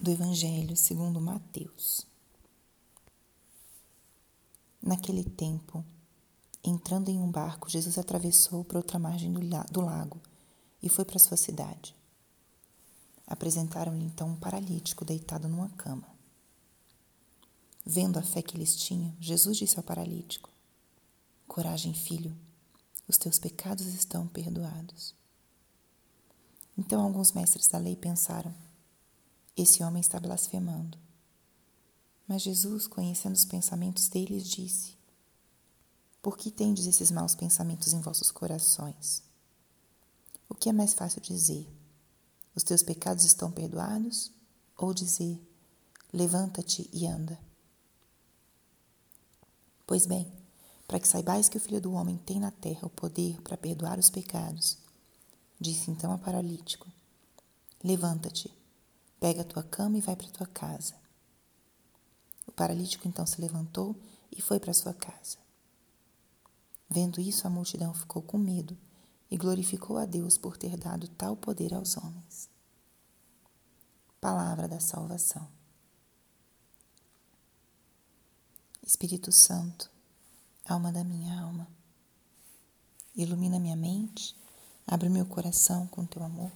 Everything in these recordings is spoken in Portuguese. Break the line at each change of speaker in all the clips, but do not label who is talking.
do Evangelho segundo Mateus. Naquele tempo, entrando em um barco, Jesus atravessou para outra margem do lago e foi para sua cidade. Apresentaram-lhe então um paralítico deitado numa cama. Vendo a fé que eles tinham, Jesus disse ao paralítico: Coragem, filho, os teus pecados estão perdoados. Então alguns mestres da lei pensaram: esse homem está blasfemando. Mas Jesus, conhecendo os pensamentos deles, disse: Por que tendes esses maus pensamentos em vossos corações? O que é mais fácil dizer? Os teus pecados estão perdoados? Ou dizer: Levanta-te e anda? Pois bem, para que saibais que o Filho do Homem tem na terra o poder para perdoar os pecados, disse então ao paralítico: Levanta-te Pega a tua cama e vai para tua casa. O paralítico então se levantou e foi para sua casa. Vendo isso, a multidão ficou com medo e glorificou a Deus por ter dado tal poder aos homens. Palavra da salvação. Espírito Santo, alma da minha alma, ilumina minha mente, abre meu coração com teu amor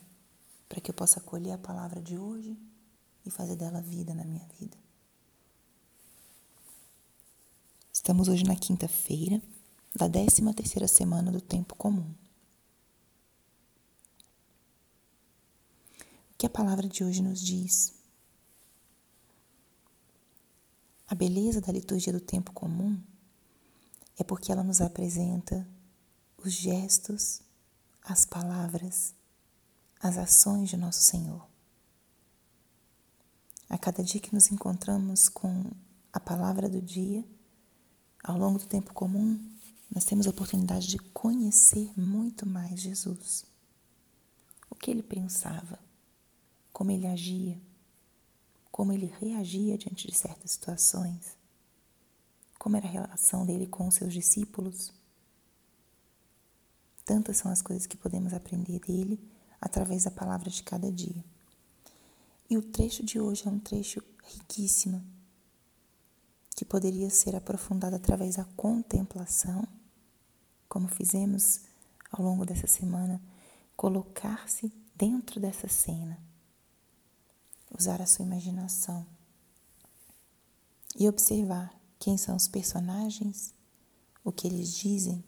para que eu possa acolher a palavra de hoje e fazer dela vida na minha vida. Estamos hoje na quinta-feira da 13 terceira semana do tempo comum. O que a palavra de hoje nos diz? A beleza da liturgia do tempo comum é porque ela nos apresenta os gestos, as palavras as ações de nosso Senhor. A cada dia que nos encontramos com a palavra do dia, ao longo do tempo comum, nós temos a oportunidade de conhecer muito mais Jesus. O que ele pensava, como ele agia, como ele reagia diante de certas situações, como era a relação dele com os seus discípulos. Tantas são as coisas que podemos aprender dele através da palavra de cada dia. E o trecho de hoje é um trecho riquíssimo, que poderia ser aprofundado através da contemplação, como fizemos ao longo dessa semana, colocar-se dentro dessa cena, usar a sua imaginação e observar quem são os personagens, o que eles dizem,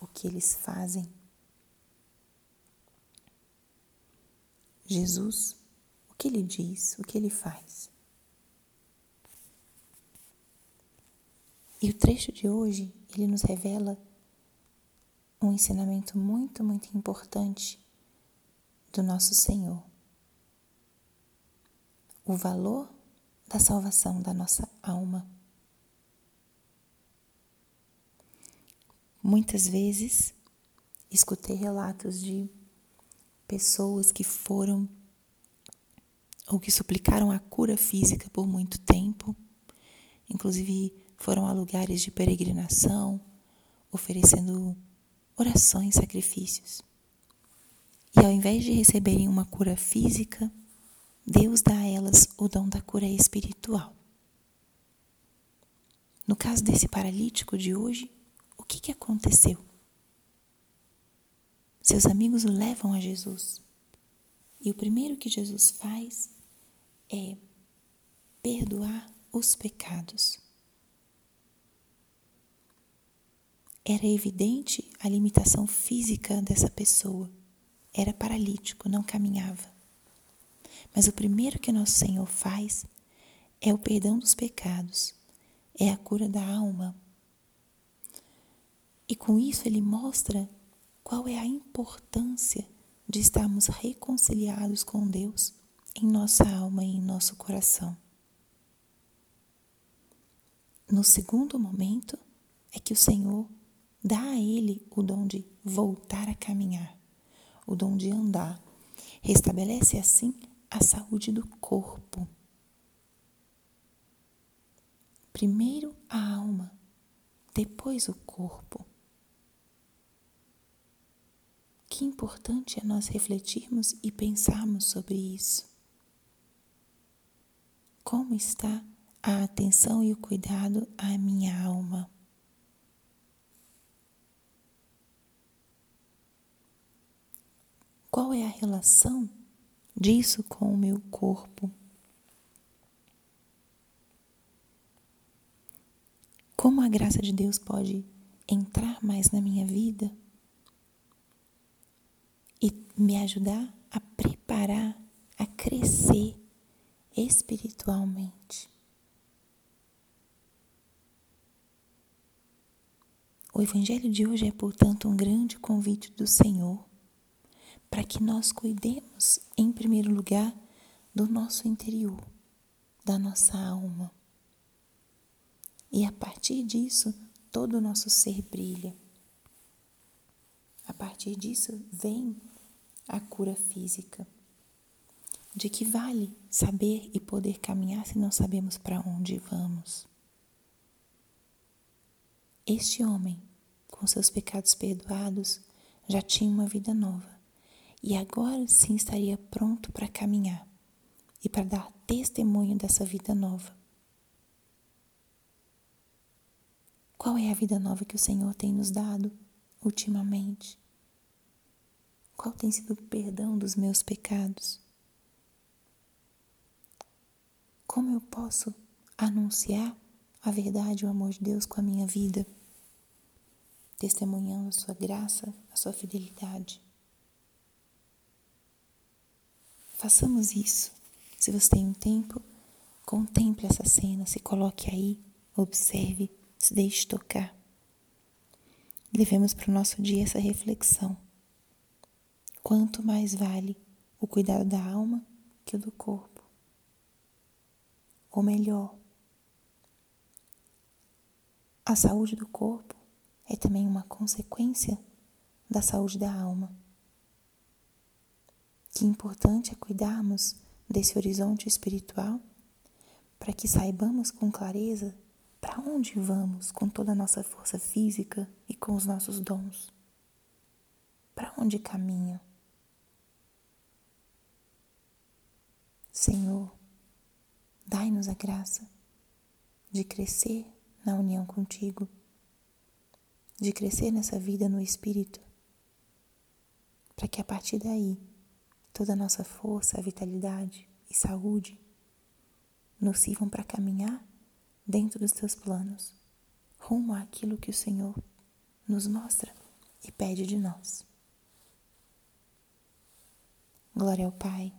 o que eles fazem Jesus, o que ele diz, o que ele faz. E o trecho de hoje, ele nos revela um ensinamento muito, muito importante do nosso Senhor. O valor da salvação da nossa alma. Muitas vezes escutei relatos de pessoas que foram ou que suplicaram a cura física por muito tempo, inclusive foram a lugares de peregrinação, oferecendo orações, sacrifícios. E ao invés de receberem uma cura física, Deus dá a elas o dom da cura espiritual. No caso desse paralítico de hoje, o que, que aconteceu? Seus amigos o levam a Jesus. E o primeiro que Jesus faz é perdoar os pecados. Era evidente a limitação física dessa pessoa. Era paralítico, não caminhava. Mas o primeiro que nosso Senhor faz é o perdão dos pecados, é a cura da alma. E com isso ele mostra qual é a importância de estarmos reconciliados com Deus em nossa alma e em nosso coração. No segundo momento é que o Senhor dá a ele o dom de voltar a caminhar, o dom de andar. Restabelece assim a saúde do corpo. Primeiro a alma, depois o corpo. Que importante é nós refletirmos e pensarmos sobre isso. Como está a atenção e o cuidado à minha alma? Qual é a relação disso com o meu corpo? Como a graça de Deus pode entrar mais na minha vida e me ajudar a preparar, a crescer espiritualmente? O Evangelho de hoje é, portanto, um grande convite do Senhor para que nós cuidemos, em primeiro lugar, do nosso interior, da nossa alma. E a partir disso, todo o nosso ser brilha. A partir disso vem a cura física. De que vale saber e poder caminhar se não sabemos para onde vamos? Este homem, com seus pecados perdoados, já tinha uma vida nova e agora sim estaria pronto para caminhar e para dar testemunho dessa vida nova. Qual é a vida nova que o Senhor tem nos dado ultimamente? Qual tem sido o perdão dos meus pecados? Como eu posso anunciar a verdade e o amor de Deus com a minha vida, testemunhando a sua graça, a sua fidelidade? Façamos isso. Se você tem um tempo, contemple essa cena, se coloque aí, observe, se deixe tocar. Levemos para o nosso dia essa reflexão. Quanto mais vale o cuidado da alma que o do corpo? Ou melhor, a saúde do corpo é também uma consequência da saúde da alma. Que importante é cuidarmos desse horizonte espiritual para que saibamos com clareza para onde vamos com toda a nossa força física e com os nossos dons. Para onde caminha? Senhor, dai-nos a graça de crescer na união contigo, de crescer nessa vida no Espírito, para que a partir daí toda a nossa força, vitalidade e saúde nos sirvam para caminhar dentro dos teus planos, rumo àquilo que o Senhor nos mostra e pede de nós. Glória ao Pai,